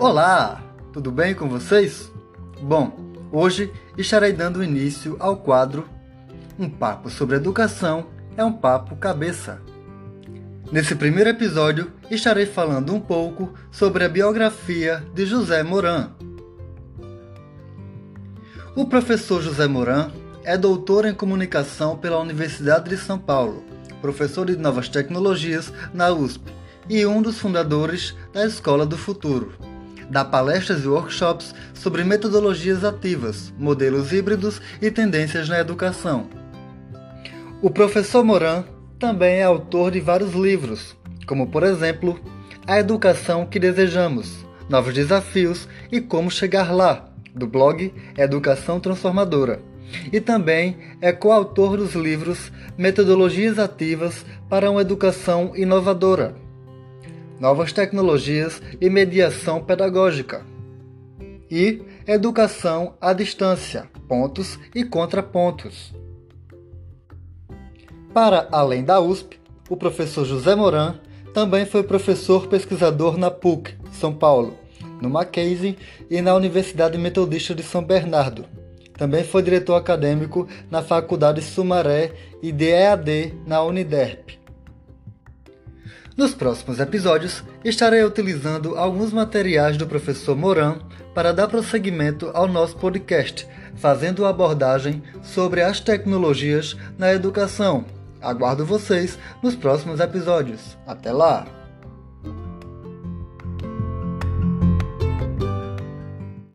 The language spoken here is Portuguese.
Olá, tudo bem com vocês? Bom, hoje estarei dando início ao quadro Um Papo sobre Educação é um Papo Cabeça. Nesse primeiro episódio, estarei falando um pouco sobre a biografia de José Moran. O professor José Moran é doutor em comunicação pela Universidade de São Paulo, professor de novas tecnologias na USP e um dos fundadores da Escola do Futuro dá palestras e workshops sobre metodologias ativas, modelos híbridos e tendências na educação. O professor Moran também é autor de vários livros, como por exemplo A Educação que Desejamos, Novos Desafios e Como Chegar Lá, do blog Educação Transformadora. E também é coautor dos livros Metodologias Ativas para uma Educação Inovadora, novas tecnologias e mediação pedagógica. E educação à distância, pontos e contrapontos. Para além da USP, o professor José Moran também foi professor pesquisador na PUC, São Paulo, no Mackenzie e na Universidade Metodista de São Bernardo. Também foi diretor acadêmico na Faculdade Sumaré e de EAD na Uniderp. Nos próximos episódios, estarei utilizando alguns materiais do professor Moran para dar prosseguimento ao nosso podcast, fazendo abordagem sobre as tecnologias na educação. Aguardo vocês nos próximos episódios. Até lá!